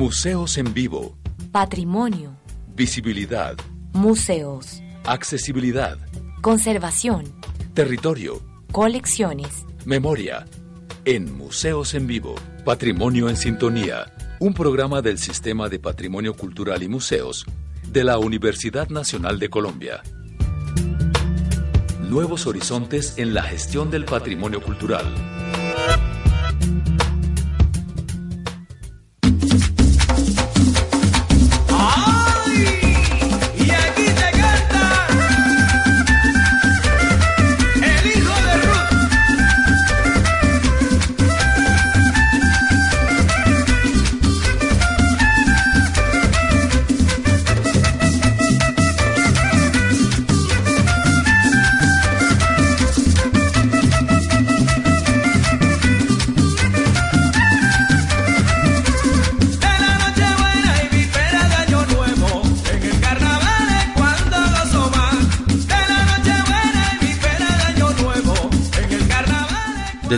Museos en vivo. Patrimonio. Visibilidad. Museos. Accesibilidad. Conservación. Territorio. Colecciones. Memoria. En Museos en Vivo. Patrimonio en Sintonía. Un programa del Sistema de Patrimonio Cultural y Museos de la Universidad Nacional de Colombia. Nuevos horizontes en la gestión del patrimonio cultural.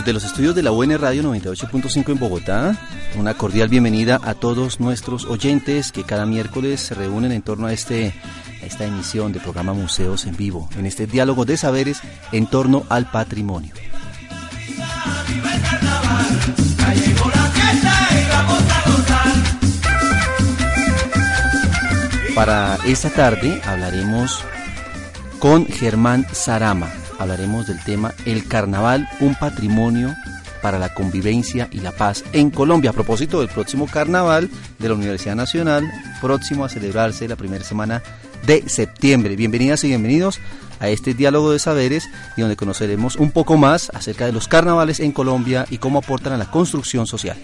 Desde los estudios de la UN Radio 98.5 en Bogotá, una cordial bienvenida a todos nuestros oyentes que cada miércoles se reúnen en torno a, este, esta emisión del programa Museos en Vivo, en este diálogo de saberes en torno al patrimonio. Para esta tarde hablaremos con Germán Sarama. Hablaremos del tema El Carnaval, un patrimonio para la convivencia y la paz en Colombia. A propósito del próximo carnaval de la Universidad Nacional, próximo a celebrarse la primera semana de septiembre. Bienvenidas y bienvenidos a este diálogo de saberes y donde conoceremos un poco más acerca de los carnavales en Colombia y cómo aportan a la construcción social.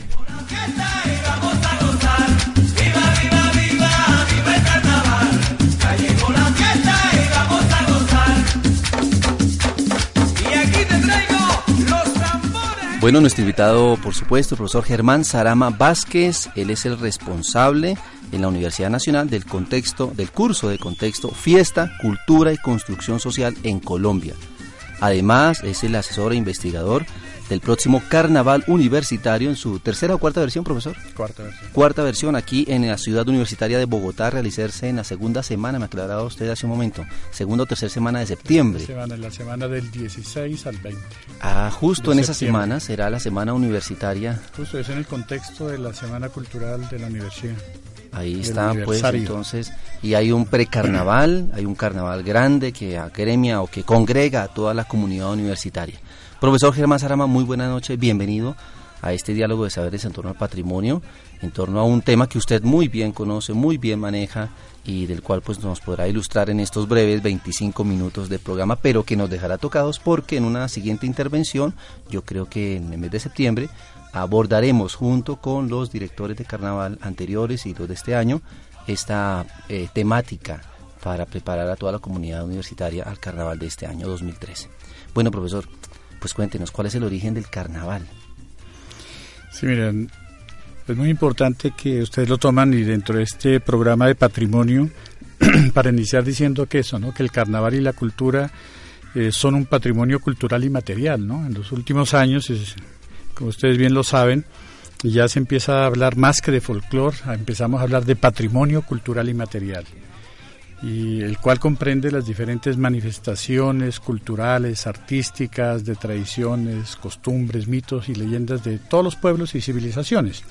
Bueno, nuestro invitado, por supuesto, el profesor Germán Sarama Vázquez, él es el responsable en la Universidad Nacional del contexto, del curso de contexto Fiesta, Cultura y Construcción Social en Colombia. Además, es el asesor e investigador del próximo Carnaval Universitario en su tercera o cuarta versión, profesor. Cuarta versión. Cuarta versión aquí en la ciudad universitaria de Bogotá, a realizarse en la segunda semana, me aclaraba usted hace un momento, segunda o tercera semana de septiembre. Semana, la semana del 16 al 20. Ah, justo en esa semana será la semana universitaria Justo es en el contexto de la Semana Cultural de la Universidad. Ahí está, pues entonces, y hay un precarnaval, hay un carnaval grande que agremia o que congrega a toda la comunidad universitaria. Profesor Germán Sarama, muy buenas noches, bienvenido a este diálogo de saberes en torno al patrimonio, en torno a un tema que usted muy bien conoce, muy bien maneja y del cual pues nos podrá ilustrar en estos breves 25 minutos de programa, pero que nos dejará tocados porque en una siguiente intervención, yo creo que en el mes de septiembre, abordaremos junto con los directores de carnaval anteriores y los de este año esta eh, temática para preparar a toda la comunidad universitaria al carnaval de este año 2013. Bueno, profesor, pues cuéntenos cuál es el origen del carnaval. Sí, miren, es muy importante que ustedes lo toman y dentro de este programa de patrimonio, para iniciar diciendo que eso, ¿no? que el carnaval y la cultura eh, son un patrimonio cultural y material. ¿no? En los últimos años, como ustedes bien lo saben, ya se empieza a hablar más que de folclore, empezamos a hablar de patrimonio cultural y material. Y el cual comprende las diferentes manifestaciones culturales, artísticas, de tradiciones, costumbres, mitos y leyendas de todos los pueblos y civilizaciones.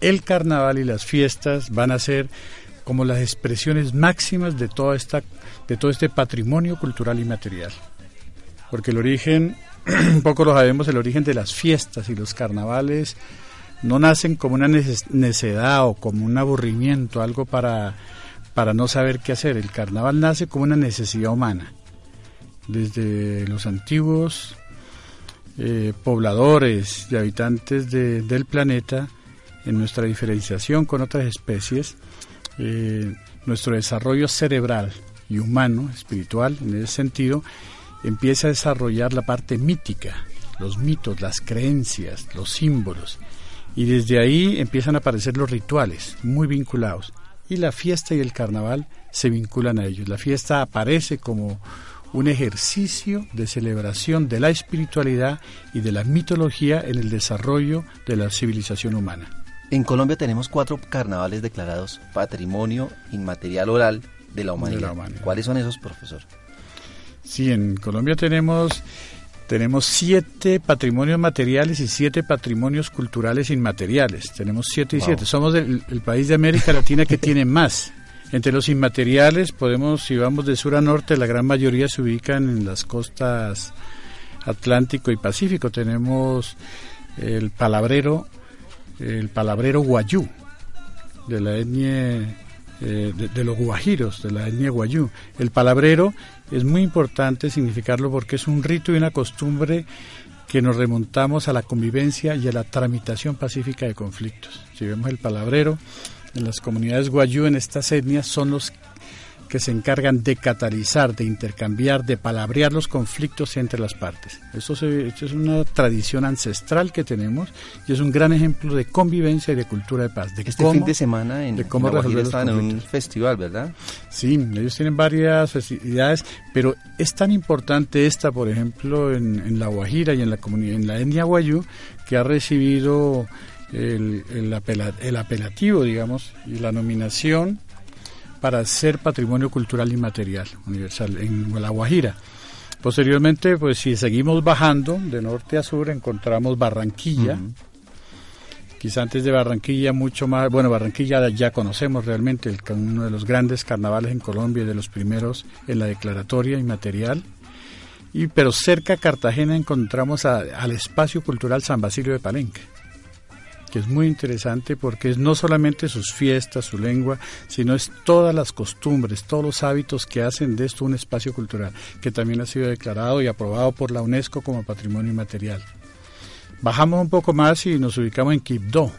El carnaval y las fiestas van a ser como las expresiones máximas de toda esta de todo este patrimonio cultural y material. Porque el origen, poco lo sabemos, el origen de las fiestas y los carnavales no nacen como una necedad o como un aburrimiento, algo para para no saber qué hacer. El carnaval nace como una necesidad humana. Desde los antiguos eh, pobladores y habitantes de- del planeta, en nuestra diferenciación con otras especies, eh, nuestro desarrollo cerebral y humano, espiritual, en ese sentido, empieza a desarrollar la parte mítica, los mitos, las creencias, los símbolos. Y desde ahí empiezan a aparecer los rituales, muy vinculados y la fiesta y el carnaval se vinculan a ellos. La fiesta aparece como un ejercicio de celebración de la espiritualidad y de la mitología en el desarrollo de la civilización humana. En Colombia tenemos cuatro carnavales declarados Patrimonio Inmaterial Oral de la Humanidad. De la humanidad. ¿Cuáles son esos, profesor? Sí, en Colombia tenemos, tenemos siete patrimonios materiales y siete patrimonios culturales inmateriales. Tenemos siete y Wow. siete. Somos el, el país de América Latina que tiene más. Entre los inmateriales, podemos, si vamos de sur a norte, la gran mayoría se ubican en las costas Atlántico y Pacífico. Tenemos el palabrero, el palabrero guayú, de la etnia eh, de, de los guajiros, de la etnia guayú. El palabrero es muy importante significarlo porque es un rito y una costumbre que nos remontamos a la convivencia y a la tramitación pacífica de conflictos. Si vemos el palabrero, en las comunidades guayú, en estas etnias, son los que se encargan de catalizar, de intercambiar, de palabrear los conflictos entre las partes. Eso, se- esto es una tradición ancestral que tenemos y es un gran ejemplo de convivencia y de cultura de paz. De Este cómo- fin de semana en, de cómo en La Guajira estaban en un festival, ¿verdad? Sí, ellos tienen varias festividades, pero es tan importante esta, por ejemplo, en, en La Guajira y en la comunidad, en la etnia guayú, que ha recibido el, el, apela- el apelativo, digamos, y la nominación para ser patrimonio cultural inmaterial universal en La Guajira. Posteriormente, pues si seguimos bajando de norte a sur, encontramos Barranquilla. Quizá antes de Barranquilla mucho más, bueno, Barranquilla ya conocemos realmente el, uno de los grandes carnavales en Colombia y de los primeros en la declaratoria inmaterial. Y pero cerca a Cartagena encontramos a- al espacio cultural San Basilio de Palenque, que es muy interesante porque es no solamente sus fiestas, su lengua, sino es todas las costumbres, todos los hábitos que hacen de esto un espacio cultural, que también ha sido declarado y aprobado por la UNESCO como patrimonio inmaterial. Bajamos un poco más y nos ubicamos en Quibdó,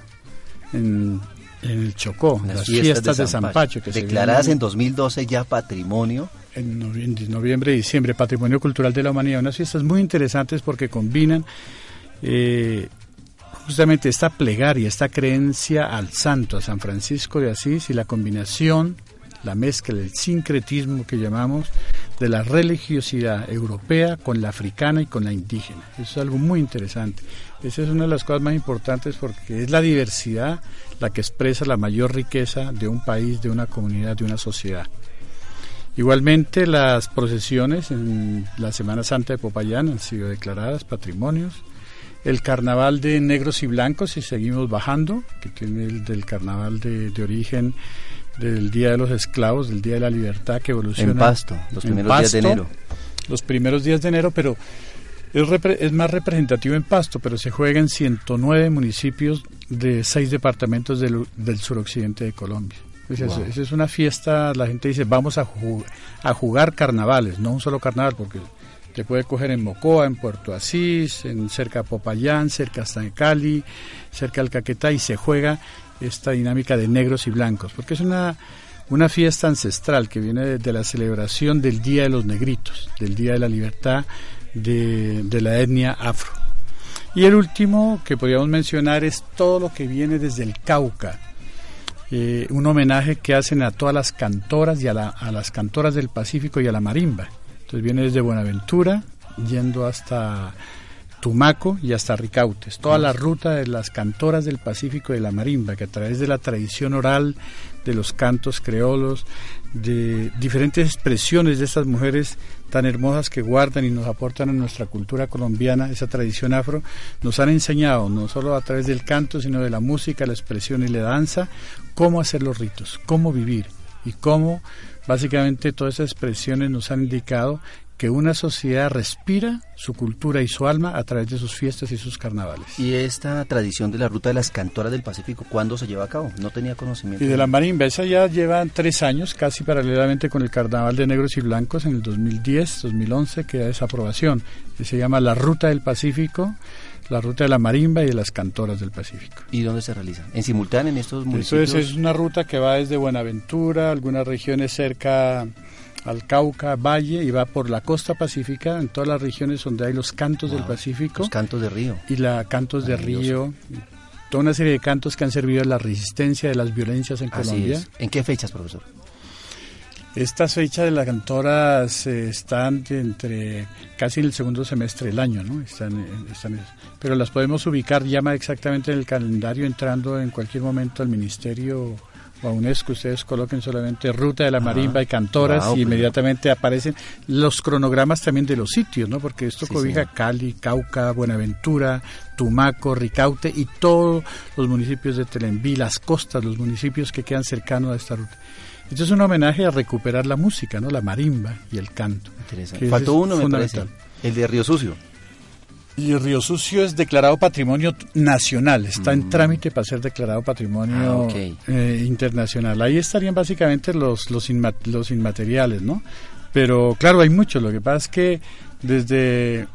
en, en el Chocó, las, fiestas, de San Pacho, que se declaradas vienen en 2012 ya patrimonio. en noviembre, noviembre y diciembre, Patrimonio Cultural de la Humanidad, unas fiestas muy interesantes porque combinan eh, justamente esta plegaria, esta creencia al santo, a San Francisco de Asís y la combinación, la mezcla, el sincretismo que llamamos de la religiosidad europea con la africana y con la indígena. Eso es algo muy interesante. Esa es una de las cosas más importantes porque es la diversidad la que expresa la mayor riqueza de un país, de una comunidad, de una sociedad. Igualmente las procesiones en la Semana Santa de Popayán han sido declaradas patrimonios. El carnaval de negros y blancos, si seguimos bajando, que tiene el del carnaval de, de origen del Día de los Esclavos, del Día de la Libertad, que evoluciona En Pasto, los primeros días de enero. Los primeros días de enero, pero es, repre- es más representativo en Pasto, pero se juega en 109 municipios de seis departamentos del, del suroccidente de Colombia. Esa es- Wow. es una fiesta, la gente dice, vamos a jugar carnavales, no un solo carnaval, porque te puede coger en Mocoa, en Puerto Asís, en cerca de Popayán, cerca hasta de Cali, cerca del Caquetá, y se juega esta dinámica de negros y blancos, porque es una, una fiesta ancestral que viene de, de la celebración del Día de los Negritos, del Día de la Libertad de, de la etnia afro. Y el último que podríamos mencionar es todo lo que viene desde el Cauca, eh, un homenaje que hacen a todas las cantoras y a, la- a las cantoras del Pacífico y a la marimba. Entonces viene desde Buenaventura, yendo hasta Tumaco y hasta Ricautes. Toda la ruta de las cantoras del Pacífico y de la marimba, que a través de la tradición oral, de los cantos creolos, de diferentes expresiones de estas mujeres tan hermosas que guardan y nos aportan a nuestra cultura colombiana, esa tradición afro, nos han enseñado, no solo a través del canto, sino de la música, la expresión y la danza, cómo hacer los ritos, cómo vivir y cómo básicamente todas esas expresiones nos han indicado que una sociedad respira su cultura y su alma a través de sus fiestas y sus carnavales. Y esta tradición de la ruta de las cantoras del Pacífico, ¿cuándo se lleva a cabo? No tenía conocimiento. Y de la marimba, esa ya lleva tres años, casi paralelamente con el Carnaval de Negros y Blancos en el 2010, 2011, que da esa aprobación. Se llama la Ruta del Pacífico, la Ruta de la Marimba y de las Cantoras del Pacífico. ¿Y dónde se realiza? ¿En simultáneo en estos municipios? es, es una ruta que va desde Buenaventura, algunas regiones cerca al Cauca, Valle, y va por la costa pacífica, en todas las regiones donde hay los cantos del Pacífico Los cantos de río. y la cantos de río, toda una serie de cantos que han servido a la resistencia de las violencias en Así Colombia. es. ¿En qué fechas, profesor? Estas fechas de las cantoras están entre casi en el segundo semestre del año, ¿no? Están, están, pero las podemos ubicar ya más exactamente en el calendario entrando en cualquier momento al ministerio o a UNESCO. Ustedes coloquen solamente ruta de la marimba y cantoras Wow, y pero- inmediatamente aparecen los cronogramas también de los sitios, ¿no? Porque esto Sí, cobija señor. Cali, Cauca, Buenaventura, Tumaco, Ricaute y todos los municipios de Telembí, las costas, los municipios que quedan cercanos a esta ruta. Esto es un homenaje a recuperar la música, ¿no? La marimba y el canto. Interesante. Faltó uno, me parece. El de Río Sucio. Y Río Sucio es declarado patrimonio nacional, está en trámite para ser declarado patrimonio Mm. Ah, ok. eh, internacional. Ahí estarían básicamente los, los, inma- los inmateriales, ¿no? Pero claro, hay muchos. Lo que pasa es que desde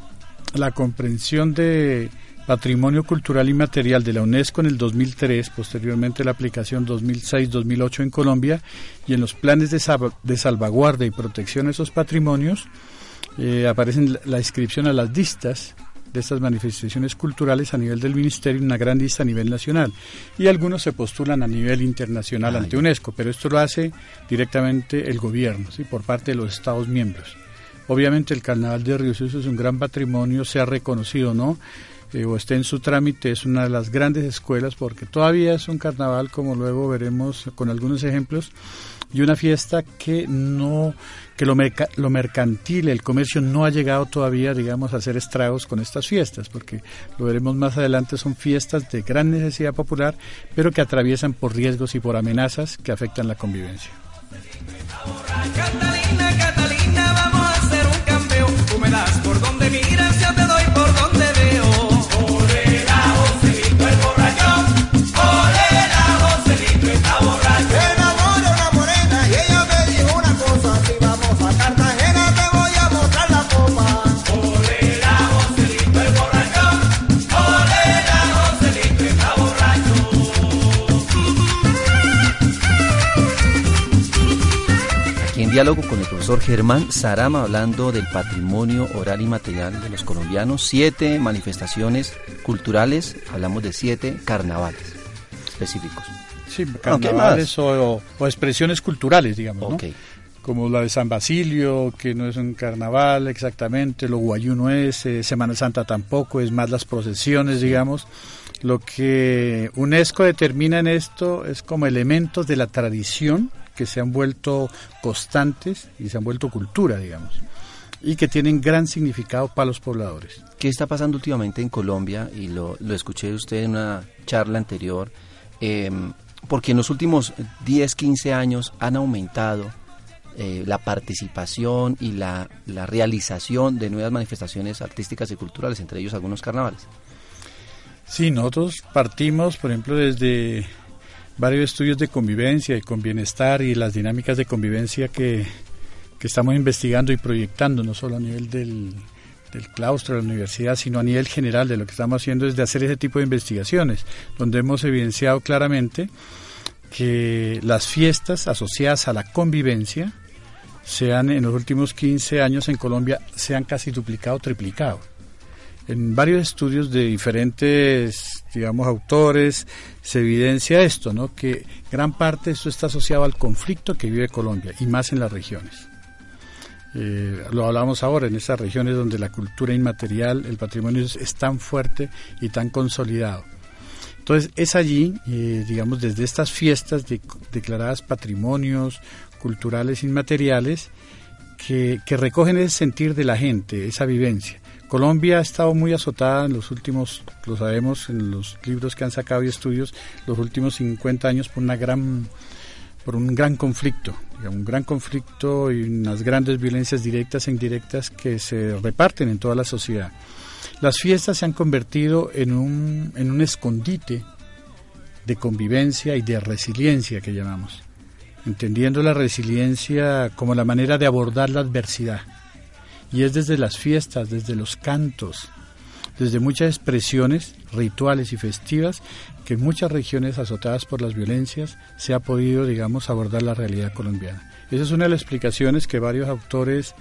la comprensión de patrimonio cultural inmaterial de la UNESCO en el 2003, posteriormente la aplicación 2006-2008 en Colombia, y en los planes de, sal- de salvaguarda y protección de esos patrimonios, eh, aparecen la- inscripción a las listas de estas manifestaciones culturales a nivel del ministerio, una gran lista a nivel nacional. Y algunos se postulan a nivel internacional Ah, ante. UNESCO, pero esto lo hace directamente el gobierno, ¿sí? por parte de los Estados miembros. Obviamente el Carnaval de Río Sucio es un gran patrimonio, sea reconocido o no, o esté en su trámite, es una de las grandes escuelas porque todavía es un carnaval, como luego veremos con algunos ejemplos, y una fiesta que no que lo, lo mercantil, el comercio no ha llegado todavía, digamos, a hacer estragos con estas fiestas, porque lo veremos más adelante, son fiestas de gran necesidad popular, pero que atraviesan por riesgos y por amenazas que afectan la convivencia. Profesor Germán Sarama hablando del patrimonio oral y material de los colombianos. Siete manifestaciones culturales, hablamos de siete carnavales específicos. Sí, carnavales o, o expresiones culturales, digamos, ¿no? Ok. como la de San Basilio, que no es un carnaval exactamente, lo guayú no es, eh, Semana Santa tampoco, es más las procesiones, digamos. Lo que UNESCO determina en esto es como elementos de la tradición que se han vuelto constantes y se han vuelto cultura, digamos, y que tienen gran significado para los pobladores. ¿Qué está pasando últimamente en Colombia? Y lo, lo escuché de usted en una charla anterior, eh, porque en los últimos 10, 15 años han aumentado eh, la participación y la, la realización de nuevas manifestaciones artísticas y culturales, entre ellos algunos carnavales. Sí, nosotros partimos, por ejemplo, desde varios estudios de convivencia y con bienestar y las dinámicas de convivencia que, que estamos investigando y proyectando, no solo a nivel del, del claustro de la universidad, sino a nivel general de lo que estamos haciendo es de hacer ese tipo de investigaciones, donde hemos evidenciado claramente que las fiestas asociadas a la convivencia se han, en los últimos 15 años en Colombia se han casi duplicado, triplicado. En varios estudios de diferentes, digamos, autores, se evidencia esto, ¿no? Que gran parte de esto está asociado al conflicto que vive Colombia y más en las regiones. Eh, lo hablamos ahora en esas regiones donde la cultura inmaterial, el patrimonio es, tan fuerte y tan consolidado. Entonces es allí, eh, digamos, desde estas fiestas de- declaradas patrimonios culturales inmateriales, que, que recogen ese sentir de la gente, esa vivencia. Colombia ha estado muy azotada en los últimos, lo sabemos en los libros que han sacado y estudios, los últimos 50 años por una gran por un gran conflicto, un gran conflicto y unas grandes violencias directas e indirectas que se reparten en toda la sociedad. Las fiestas se han convertido en un, en un escondite de convivencia y de resiliencia que llamamos, entendiendo la resiliencia como la manera de abordar la adversidad. Y es desde las fiestas, desde los cantos, desde muchas expresiones rituales y festivas que en muchas regiones azotadas por las violencias se ha podido, digamos, abordar la realidad colombiana. Esa es una de las explicaciones que varios autores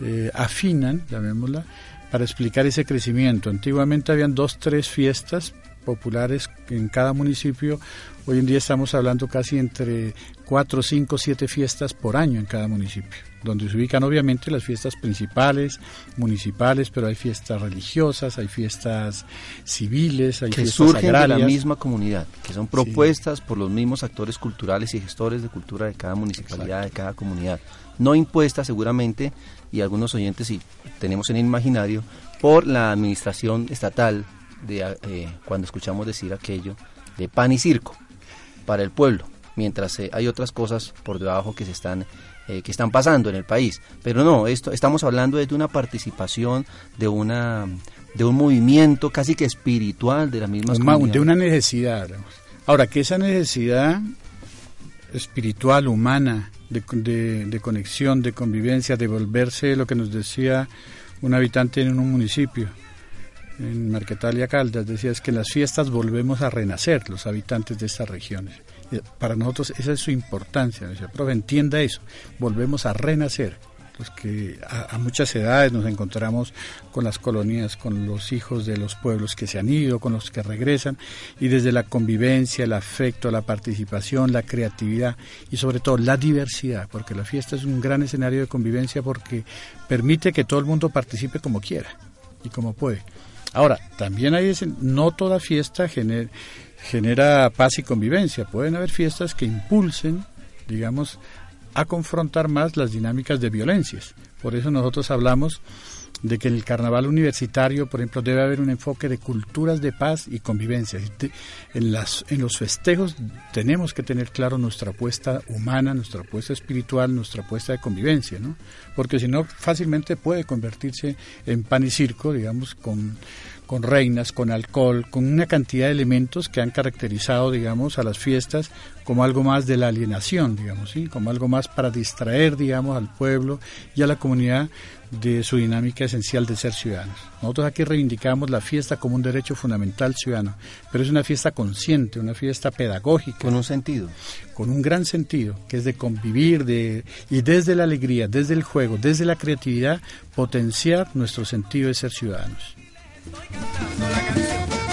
eh, afinan, llamémosla, para explicar ese crecimiento. Antiguamente habían dos, tres fiestas populares en cada municipio. Hoy en día estamos hablando casi entre 4, 5, 7 fiestas por año en cada municipio, donde se ubican obviamente las fiestas principales, municipales, pero hay fiestas religiosas, hay fiestas civiles, hay que fiestas surgen de la misma comunidad, que son propuestas por los mismos actores culturales y gestores de cultura de cada municipalidad, de cada comunidad. No impuestas seguramente, y algunos oyentes sí tenemos en el imaginario, por la administración estatal, de eh, cuando escuchamos decir aquello de pan y circo para el pueblo, mientras eh, hay otras cosas por debajo que se están eh, que están pasando en el país. Pero no, esto estamos hablando de una participación, de una de un movimiento casi que espiritual de las mismas ma- comunidades. de una necesidad. Ahora, que esa necesidad espiritual, humana, de, de- de conexión, de convivencia, de volverse lo que nos decía un habitante en un municipio, en Marquetalia Caldas, decía es que en las fiestas volvemos a renacer los habitantes de estas regiones. Y Para nosotros esa es su importancia. Decía, profe, entienda eso, volvemos a renacer. Los que a, a muchas edades nos encontramos con las colonias, con los hijos de los pueblos que se han ido, con los que regresan, y desde la convivencia, el afecto, la participación, la creatividad y sobre todo la diversidad, porque la fiesta es un gran escenario de convivencia porque permite que todo el mundo participe como quiera y como puede. Ahora, también hay ese, no toda fiesta gener- genera paz y convivencia. Pueden haber fiestas que impulsen, digamos, a confrontar más las dinámicas de violencias. Por eso nosotros hablamos de que en el carnaval universitario, por ejemplo, debe haber un enfoque de culturas de paz y convivencia. En, en los festejos tenemos que tener claro nuestra apuesta humana, nuestra apuesta espiritual, nuestra apuesta de convivencia, ¿no? Porque si no, fácilmente puede convertirse en pan y circo, digamos, con, con reinas, con alcohol, con una cantidad de elementos que han caracterizado, digamos, a las fiestas como algo más de la alienación, digamos, ¿sí? como algo más para distraer, digamos, al pueblo y a la comunidad de su dinámica esencial de ser ciudadanos. Nosotros aquí reivindicamos la fiesta como un derecho fundamental ciudadano, pero es una fiesta consciente, una fiesta pedagógica, con un sentido. con un gran sentido, que es de convivir de, y desde la alegría, desde el juego, desde la creatividad, potenciar nuestro sentido de ser ciudadanos. ¡Wow,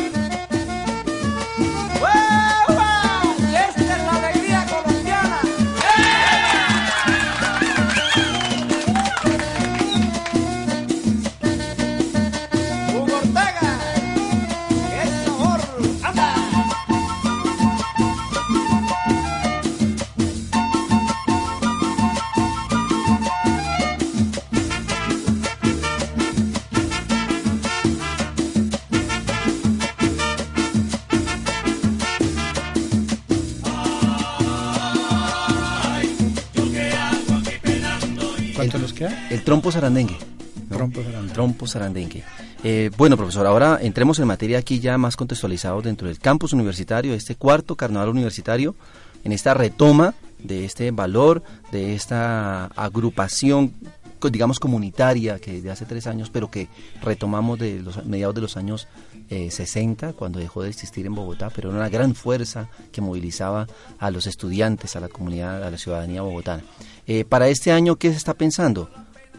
trompo sarandengue. ¿no? Trompo sarandengue. Trompo sarandengue. Eh, bueno, profesor, ahora entremos en materia aquí ya más contextualizados dentro del campus universitario, este cuarto carnaval universitario, en esta retoma de este valor, de esta agrupación, digamos, comunitaria que de hace tres años, pero que retomamos de los mediados de los años eh, 60, cuando dejó de existir en Bogotá, pero era una gran fuerza que movilizaba a los estudiantes, a la comunidad, a la ciudadanía bogotana. Eh, para este año, ¿qué se está pensando?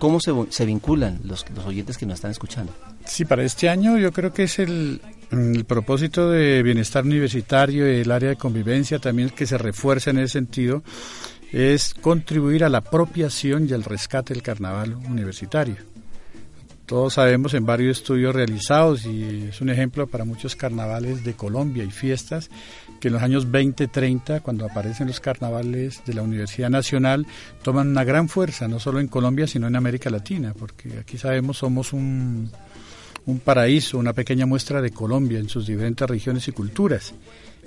¿Cómo se, se vinculan los, los oyentes que nos están escuchando? Sí, para este año yo creo que es el, el propósito de bienestar universitario y el área de convivencia también que se refuerza en ese sentido, es contribuir a la apropiación y al rescate del carnaval universitario. Todos sabemos en varios estudios realizados y es un ejemplo para muchos carnavales de Colombia y fiestas que en los años 20, 30, cuando aparecen los carnavales de la Universidad Nacional, toman una gran fuerza, no solo en Colombia, sino en América Latina, porque aquí sabemos somos un, un paraíso, una pequeña muestra de Colombia en sus diferentes regiones y culturas.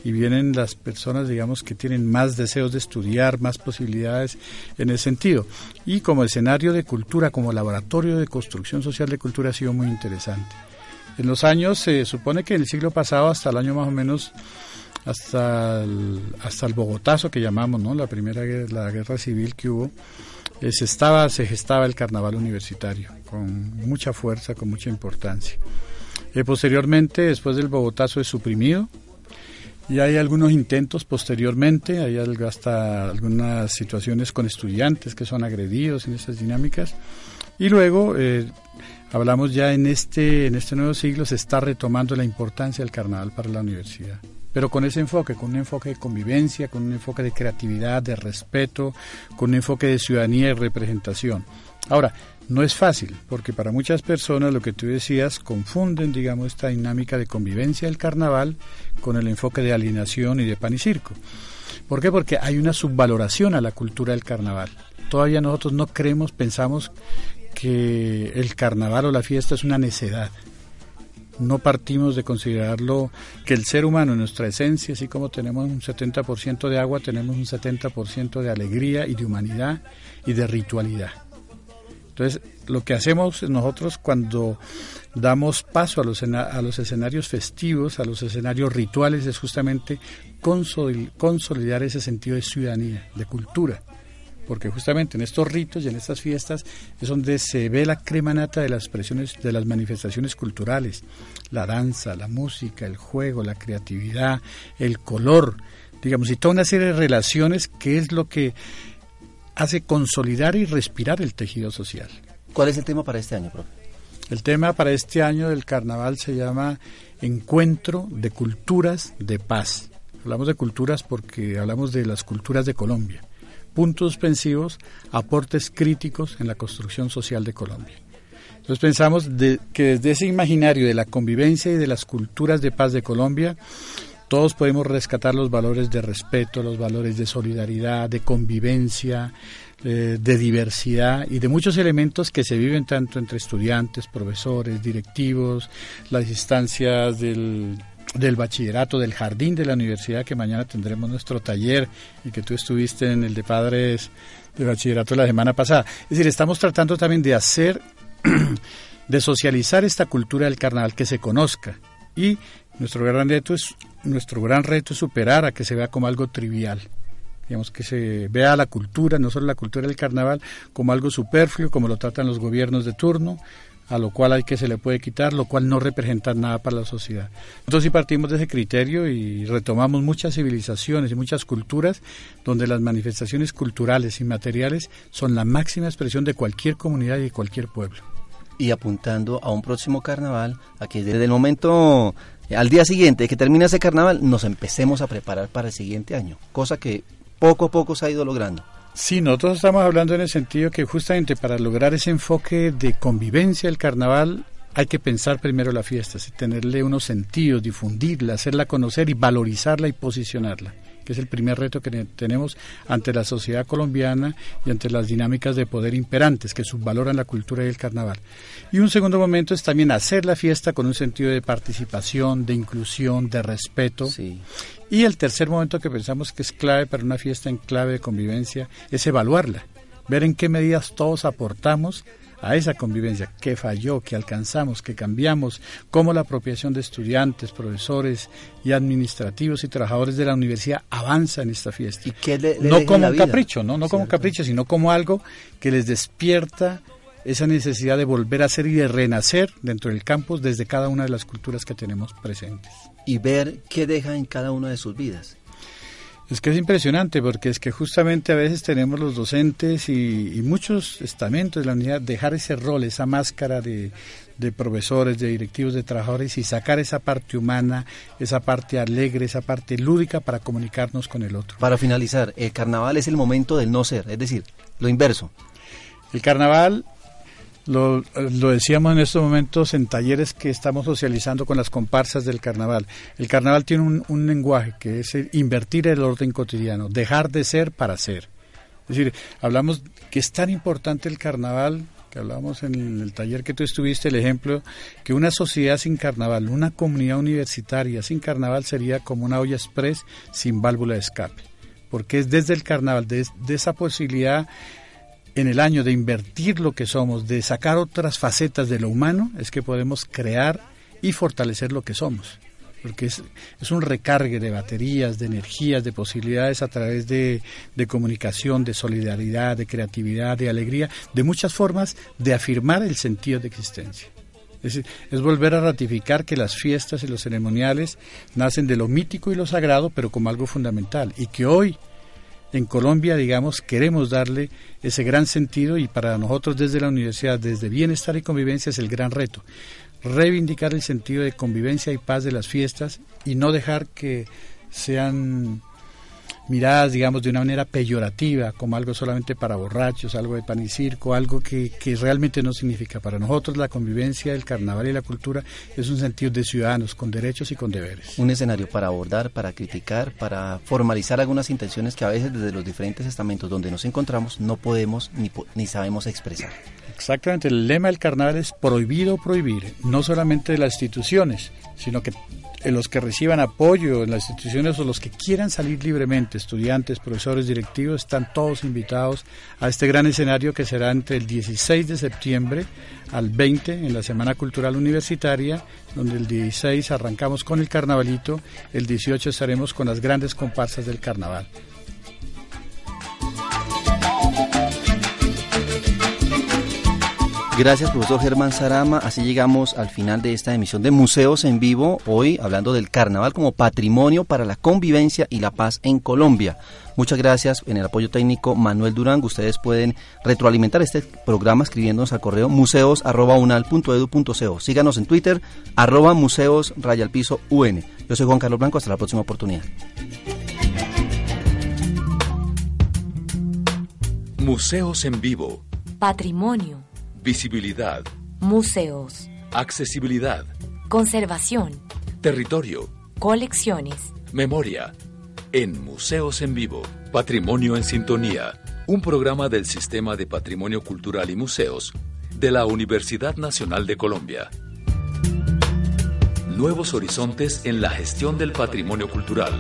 Y vienen las personas, digamos, que tienen más deseos de estudiar, más posibilidades en ese sentido. Y como escenario de cultura, como laboratorio de construcción social de cultura ha sido muy interesante. En los años, se supone que en el siglo pasado, hasta el año más o menos, hasta el, hasta el Bogotazo que llamamos, ¿no? La primera guerra, la guerra civil que hubo, eh, se estaba, se gestaba el carnaval universitario con mucha fuerza, con mucha importancia. Eh, posteriormente, después del Bogotazo es suprimido y hay algunos intentos posteriormente, hay hasta algunas situaciones con estudiantes que son agredidos en esas dinámicas y luego eh, hablamos ya en este, en este nuevo siglo, se está retomando la importancia del carnaval para la universidad. Pero con ese enfoque, con un enfoque de convivencia, con un enfoque de creatividad, de respeto, con un enfoque de ciudadanía y representación. Ahora, no es fácil, porque para muchas personas lo que tú decías confunden, digamos, esta dinámica de convivencia del carnaval con el enfoque de alienación y de pan y circo. ¿Por qué? Porque hay una subvaloración a la cultura del carnaval. Todavía nosotros no creemos, pensamos que el carnaval o la fiesta es una necedad. No partimos de considerarlo que el ser humano en nuestra esencia, así como tenemos un 70% de agua, tenemos un 70% de alegría y de humanidad y de ritualidad. Entonces, lo que hacemos nosotros cuando damos paso a los, a los escenarios festivos, a los escenarios rituales, es justamente consolidar ese sentido de ciudadanía, de cultura. Porque justamente en estos ritos y en estas fiestas es donde se ve la crema nata de las expresiones, de las manifestaciones culturales, la danza, la música, el juego, la creatividad, el color, digamos, y toda una serie de relaciones que es lo que hace consolidar y respirar el tejido social. ¿Cuál es el tema para este año, profe? El tema para este año del carnaval se llama Encuentro de Culturas de Paz. Hablamos de culturas porque hablamos de las culturas de Colombia. Puntos suspensivos, aportes críticos en la construcción social de Colombia. Entonces pensamos de, que desde ese imaginario de la convivencia y de las culturas de paz de Colombia, todos podemos rescatar los valores de respeto, los valores de solidaridad, de convivencia, eh, de diversidad y de muchos elementos que se viven tanto entre estudiantes, profesores, directivos, las instancias del, del bachillerato, del jardín de la universidad, que mañana tendremos nuestro taller y que tú estuviste en el de padres de bachillerato la semana pasada. Es decir, estamos tratando también de hacer, de socializar esta cultura del carnaval, que se conozca. Y nuestro gran reto es, nuestro gran reto es superar a que se vea como algo trivial digamos que se vea la cultura, no solo la cultura del carnaval, como algo superfluo, como lo tratan los gobiernos de turno, a lo cual hay que se le puede quitar, lo cual no representa nada para la sociedad. Entonces sí partimos de ese criterio y retomamos muchas civilizaciones y muchas culturas donde las manifestaciones culturales y materiales son la máxima expresión de cualquier comunidad y de cualquier pueblo. Y apuntando a un próximo carnaval, a que desde el momento al día siguiente que termina ese carnaval nos empecemos a preparar para el siguiente año, cosa que poco a poco se ha ido logrando. Sí, nosotros estamos hablando en el sentido que justamente para lograr ese enfoque de convivencia del carnaval hay que pensar primero la fiesta, tenerle unos sentidos, difundirla, hacerla conocer y valorizarla y posicionarla que es el primer reto que tenemos ante la sociedad colombiana y ante las dinámicas de poder imperantes que subvaloran la cultura y el carnaval. Y un segundo momento es también hacer la fiesta con un sentido de participación, de inclusión, de respeto. Y el tercer momento que pensamos que es clave para una fiesta en clave de convivencia es evaluarla, ver en qué medidas todos aportamos a esa convivencia, qué falló, qué alcanzamos, qué cambiamos, cómo la apropiación de estudiantes, profesores y administrativos y trabajadores de la universidad avanza en esta fiesta. no como un capricho, no, no como capricho, sino como algo que les despierta esa necesidad de volver a ser y de renacer dentro del campus desde cada una de las culturas que tenemos presentes. Y ver qué deja en cada una de sus vidas. Es que es impresionante porque es que justamente a veces tenemos los docentes y, muchos estamentos de la unidad dejar ese rol, esa máscara de, de, profesores, de directivos, de trabajadores y sacar esa parte humana, esa parte alegre, esa parte lúdica para comunicarnos con el otro. Para finalizar, el carnaval es el momento del no ser, es decir, lo inverso. El carnaval lo, lo, decíamos en estos momentos en talleres que estamos socializando con las comparsas del carnaval. El carnaval tiene un, un lenguaje que es invertir el orden cotidiano, dejar de ser para ser. Es decir, hablamos que es tan importante el carnaval, que hablamos en el taller que tú estuviste, el ejemplo, que una sociedad sin carnaval, una comunidad universitaria sin carnaval sería como una olla express sin válvula de escape. Porque es desde el carnaval, de, de esa posibilidad en el año de invertir lo que somos, de sacar otras facetas de lo humano, es que podemos crear y fortalecer lo que somos. Porque es, un recargue de baterías, de energías, de posibilidades a través de, de comunicación, de solidaridad, de creatividad, de alegría, de muchas formas de afirmar el sentido de existencia. Es, volver a ratificar que las fiestas y los ceremoniales nacen de lo mítico y lo sagrado, pero como algo fundamental, y que hoy en Colombia, digamos, queremos darle ese gran sentido y para nosotros desde la universidad, desde bienestar y convivencia es el gran reto. Reivindicar el sentido de convivencia y paz de las fiestas y no dejar que sean miradas, digamos, de una manera peyorativa, como algo solamente para borrachos, algo de pan y circo, algo que, que realmente no significa. Para nosotros la convivencia, el carnaval y la cultura es un sentido de ciudadanos, con derechos y con deberes. Un escenario para abordar, para criticar, para formalizar algunas intenciones que a veces desde los diferentes estamentos donde nos encontramos no podemos ni, ni sabemos expresar. Exactamente, el lema del carnaval es prohibido prohibir, no solamente de las instituciones, sino que los que reciban apoyo en las instituciones o los que quieran salir libremente, estudiantes, profesores, directivos, están todos invitados a este gran escenario que será entre el 16 de septiembre al 20 en la Semana Cultural Universitaria, donde el 16 arrancamos con el carnavalito, el 18 estaremos con las grandes comparsas del carnaval. Gracias, profesor Germán Sarama. Así llegamos al final de esta emisión de Museos en Vivo, hoy hablando del carnaval como patrimonio para la convivencia y la paz en Colombia. Muchas gracias en el apoyo técnico Manuel Durango. Ustedes pueden retroalimentar este programa escribiéndonos al correo museos.unal.edu.co. Síganos en Twitter, arroba museos raya piso UN. Yo soy Juan Carlos Blanco, hasta la próxima oportunidad. Museos en Vivo. Patrimonio. Visibilidad. Museos. Accesibilidad. Conservación. Territorio. Colecciones. Memoria. En Museos en Vivo. Patrimonio en Sintonía. Un programa del Sistema de Patrimonio Cultural y Museos de la Universidad Nacional de Colombia. Nuevos horizontes en la gestión del patrimonio cultural.